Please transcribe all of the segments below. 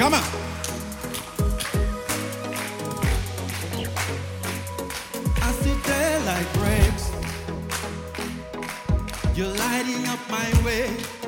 Come on. I sit there like. You're lighting up my way.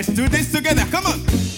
Let's do this together. Come on.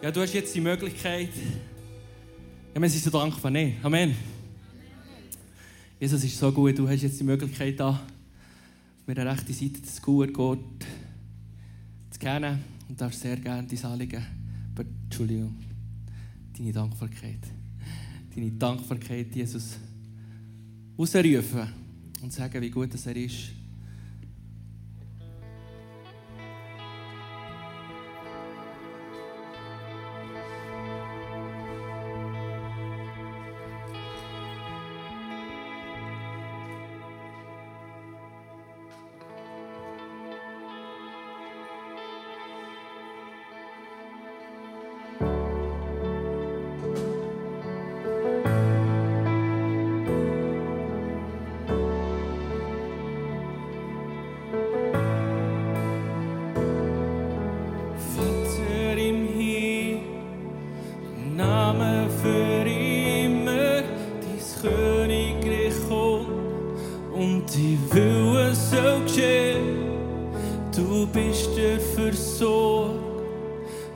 Ja, du hast jetzt die Möglichkeit. Ja, wir sind so dankbar. Nee, Amen. Jesus ist so gut. Du hast jetzt die Möglichkeit, da auf meiner rechten Seite das gute Gott zu kennen und darfst sehr gerne dein Anliegen, Entschuldigung, deine Dankbarkeit, deine Dankbarkeit, Jesus, rausrufen und sagen, wie gut dass er ist. Die Wille soll geschehen. Du bist der Versorger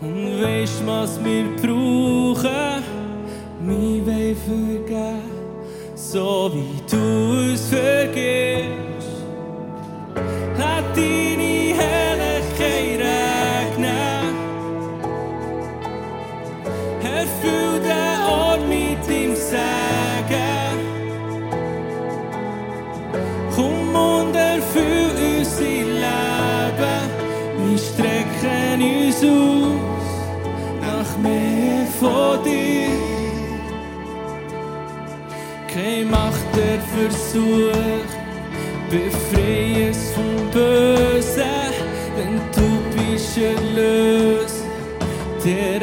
und weißt, was wir brauchen. Wir wollen vergeben, so wie du uns vergisst. Versuch, befreie es vom Bösen, denn du bist erlöst, der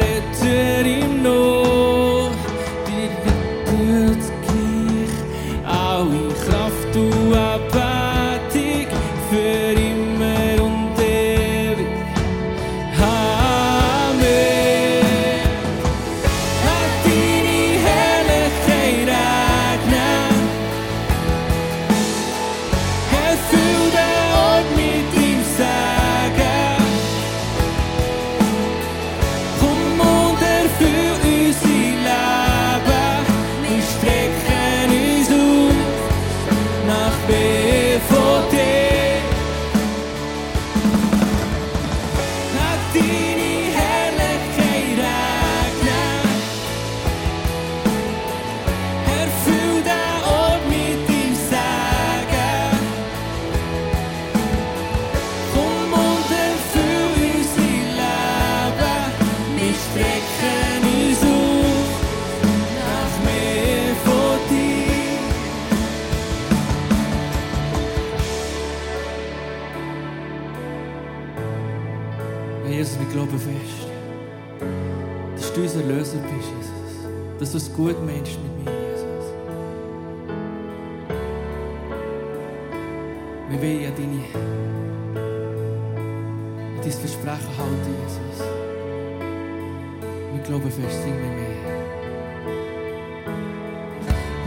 Wir glauben fest, sing mir.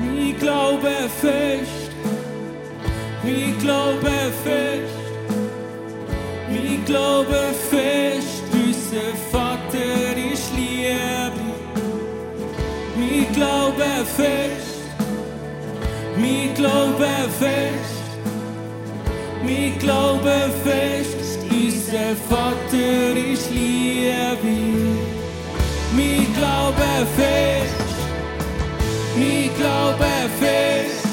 Wir glauben fest, wir glauben fest. Wir glauben fest, unser Vater ist Liebe. Wir glauben fest, wir glauben fest, wir glauben fest, unser Vater ist Liebe. Wir glauben fest, wir glauben fest.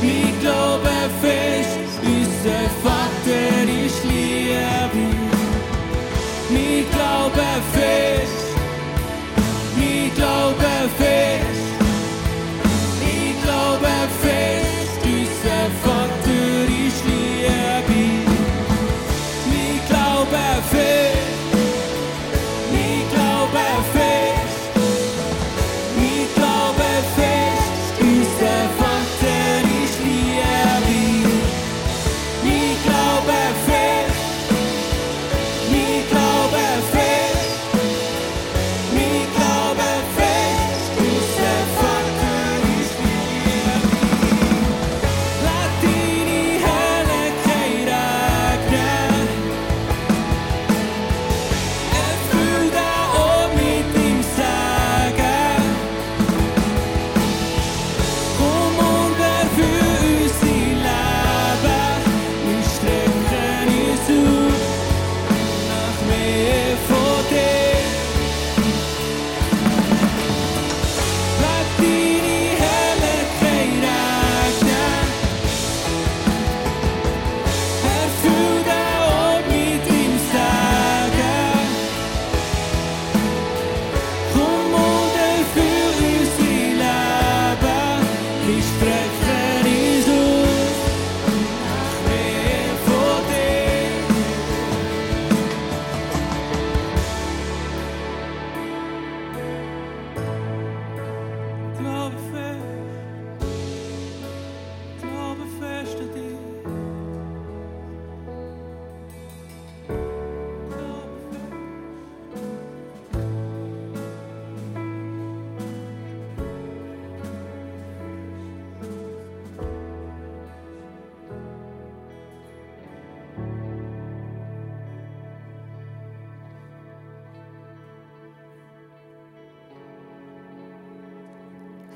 Wir glauben fest, unser Vater ist Liebe. Wir glauben fest, wir glauben fest. Wir glauben fest,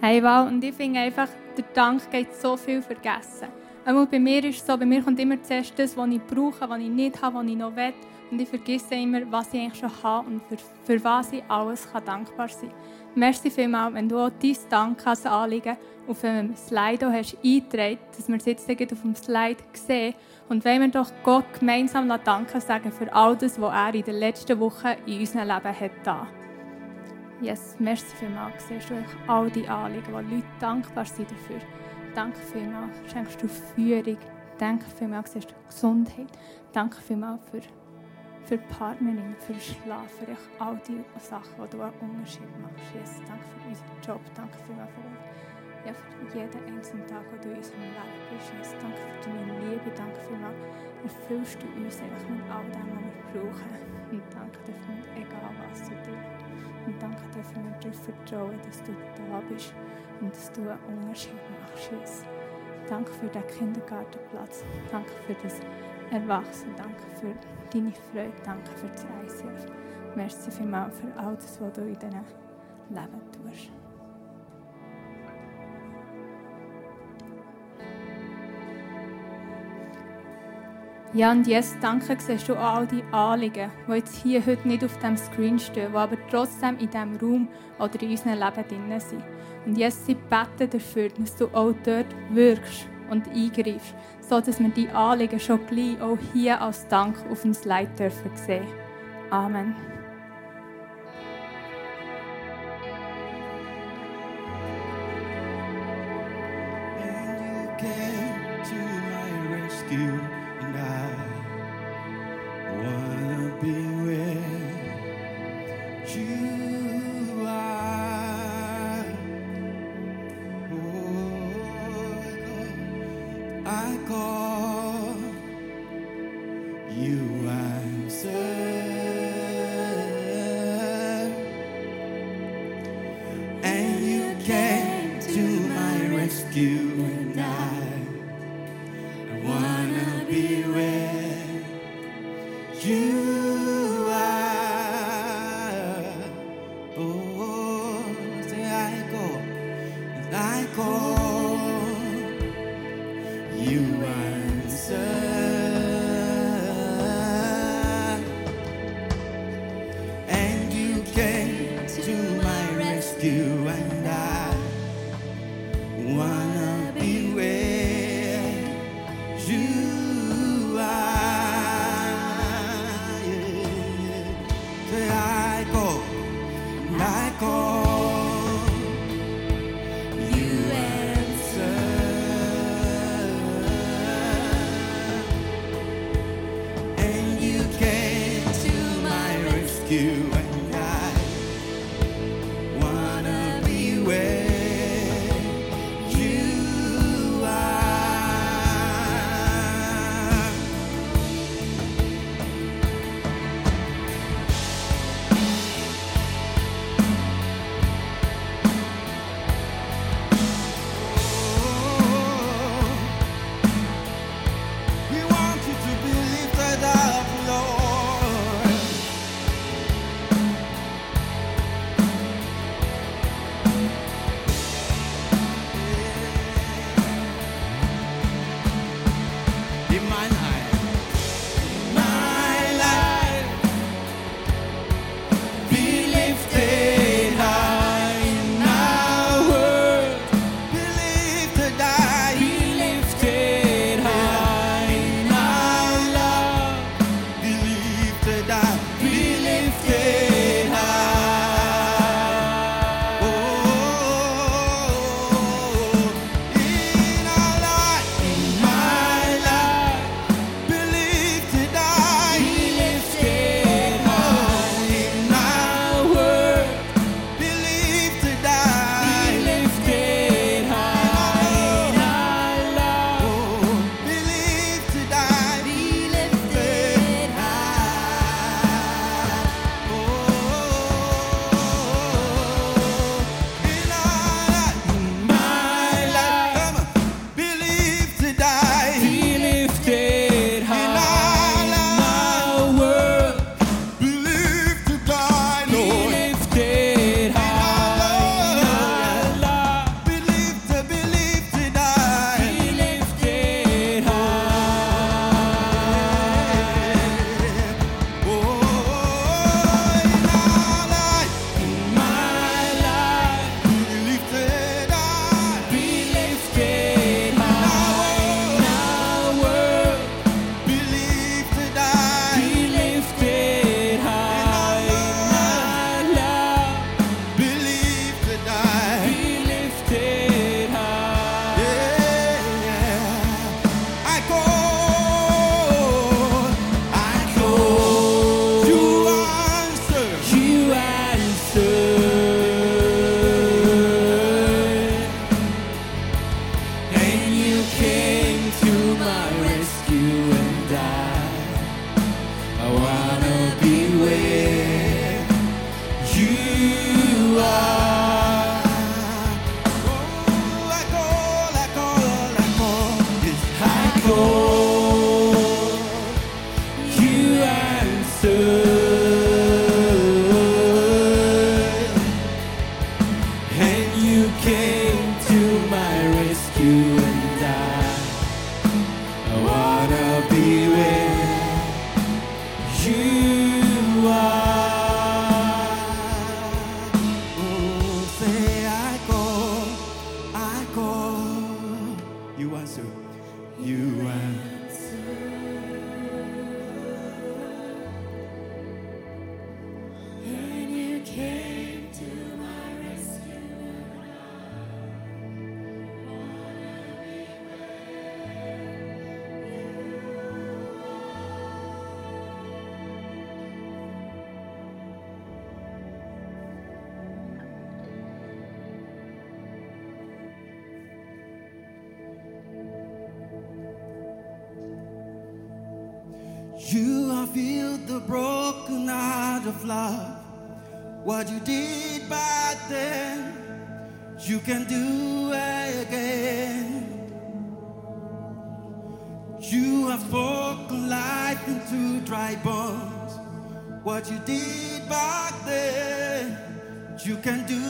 Hey, wow. Und ich finde einfach, der Dank geht so viel vergessen. Einmal bei mir ist es so, bei mir kommt immer zuerst das, was ich brauche, was ich nicht habe, was ich noch will. Und ich vergesse immer, was ich eigentlich schon habe und für, für was ich alles kann dankbar sein kann. Merci vielmals, wenn du auch dein Dankanliegen auf einem Slide hast eingetragen, dass wir es jetzt auf dem Slide sehen. Und wenn wir doch Gott gemeinsam Danke sagen für all das, was er in den letzten Wochen in unserem Leben hat da. Yes, merci vielmals. Siehst du all die Anliegen, wo Leute dankbar sind dafür. Danke vielmals. Schenkst du Führung. Danke vielmals. Siehst du Gesundheit. Danke vielmals für, für die Partnerin, für den Schlaf, für all die Sachen, wo du einen Unterschied machst. Yes, danke für unseren Job. Danke vielmals für ja, für jeden einzelnen Tag, wo du in unserem Leben bist. Jesus, danke für deine Liebe, danke vielmals. Erfüllst du uns einfach mit all dem, was wir brauchen. Und danke dafür, egal was du tust. Und danke dafür, wir dürfen vertrauen, dass du da bist und dass du einen Unterschied machst, Jesus. Danke für den Kindergartenplatz. Danke für das Erwachsene. Danke für deine Freude. Danke für das ICF. Merci vielmals für all das, was du in diesem Leben tust. Ja, und jetzt danke, siehst du all die Anliegen, die jetzt hier heute nicht auf dem Screen stehen, die aber trotzdem in diesem Raum oder in unserem Leben drin sind. Und jetzt sie beten dafür, dass du auch dort wirkst und eingreifst, sodass wir die Anliegen schon gleich auch hier als Dank auf dem Slide dürfen. Amen. you. Feel the broken heart of love. What you did back then, you can do again. You have spoken life into dry bones. What you did back then, you can do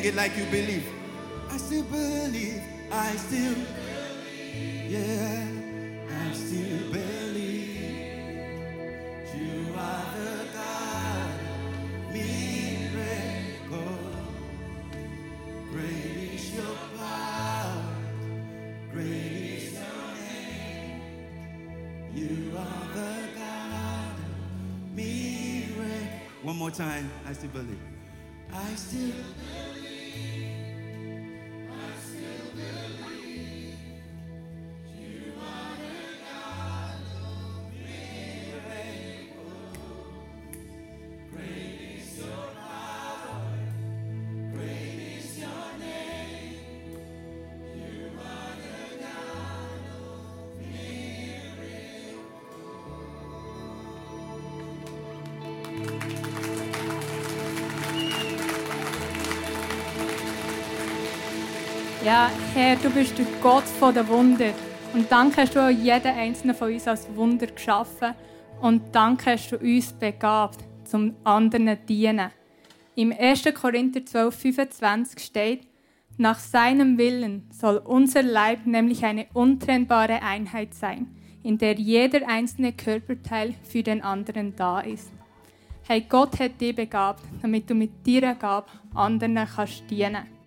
Sing it like you believe. I still believe. I still. Believe. Yeah, I still believe. You are the God. Miracle. Your power. Your name. You are the God. One more time. I still believe. I still Ja, Herr, du bist der Gott von der Wunder. Und danke hast du auch jeden einzelnen von uns als Wunder geschaffen. Und danke hast du uns begabt, zum anderen zu dienen. Im 1. Korinther 12, 25 steht, nach seinem Willen soll unser Leib nämlich eine untrennbare Einheit sein, in der jeder einzelne Körperteil für den anderen da ist. Hey, Gott hat dich begabt, damit du mit deiner Gabe anderen kannst dienen.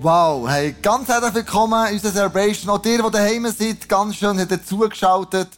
Wow, hey, ganz herzlich willkommen in unserer Celebration. Auch ihr, die daheim seid, ganz schön habt zugeschaltet.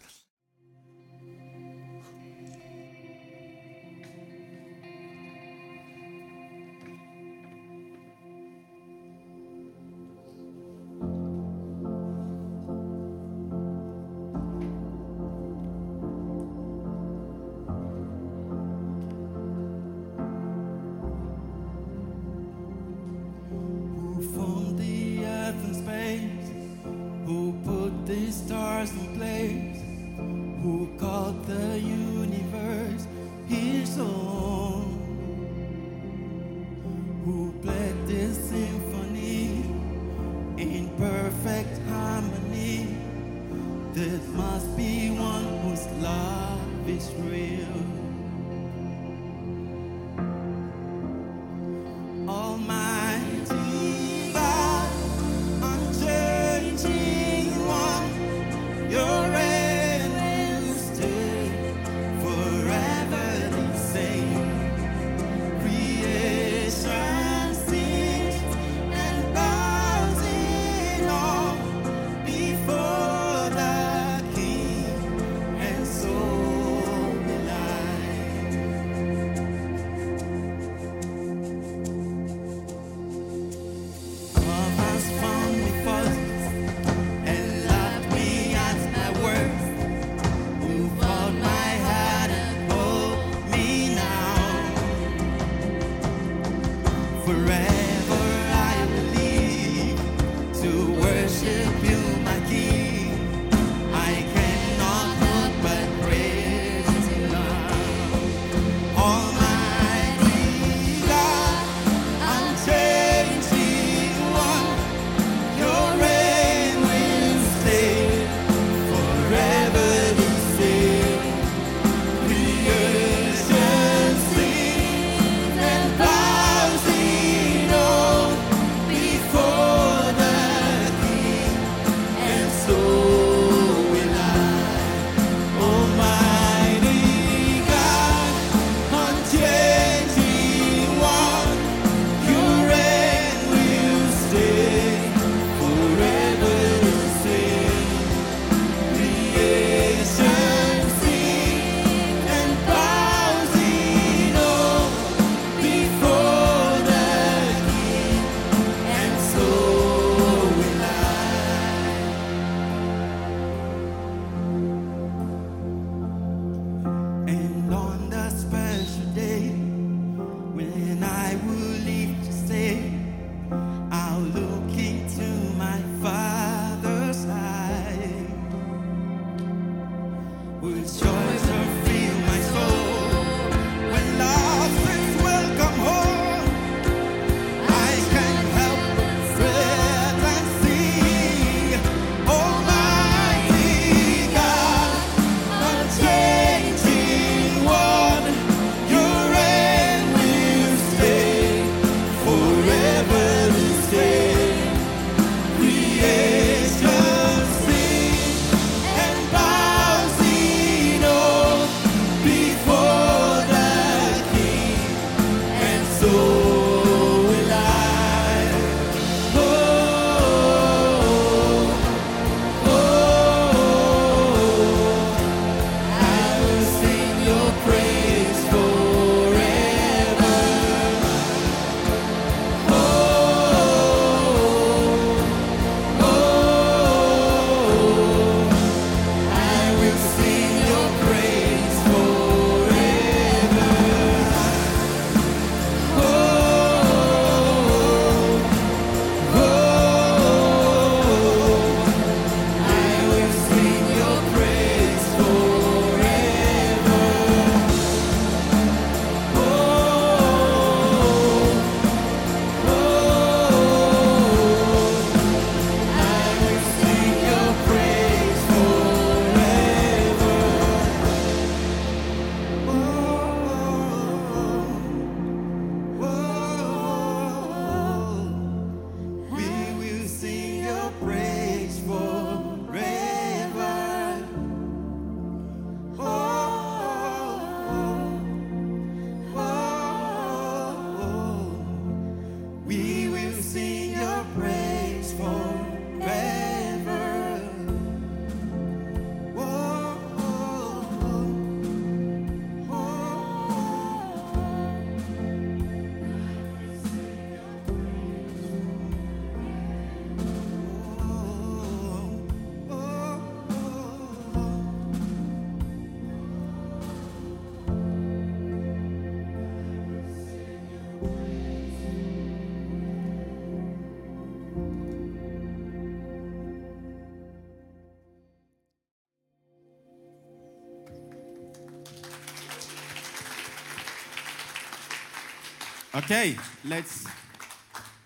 Okay, let's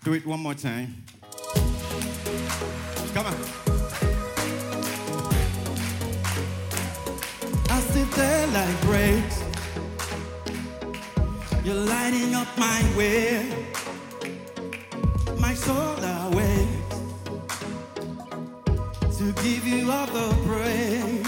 do it one more time. Come on. I sit there like breaks. You're lighting up my way. My soul awaits to give you all the praise.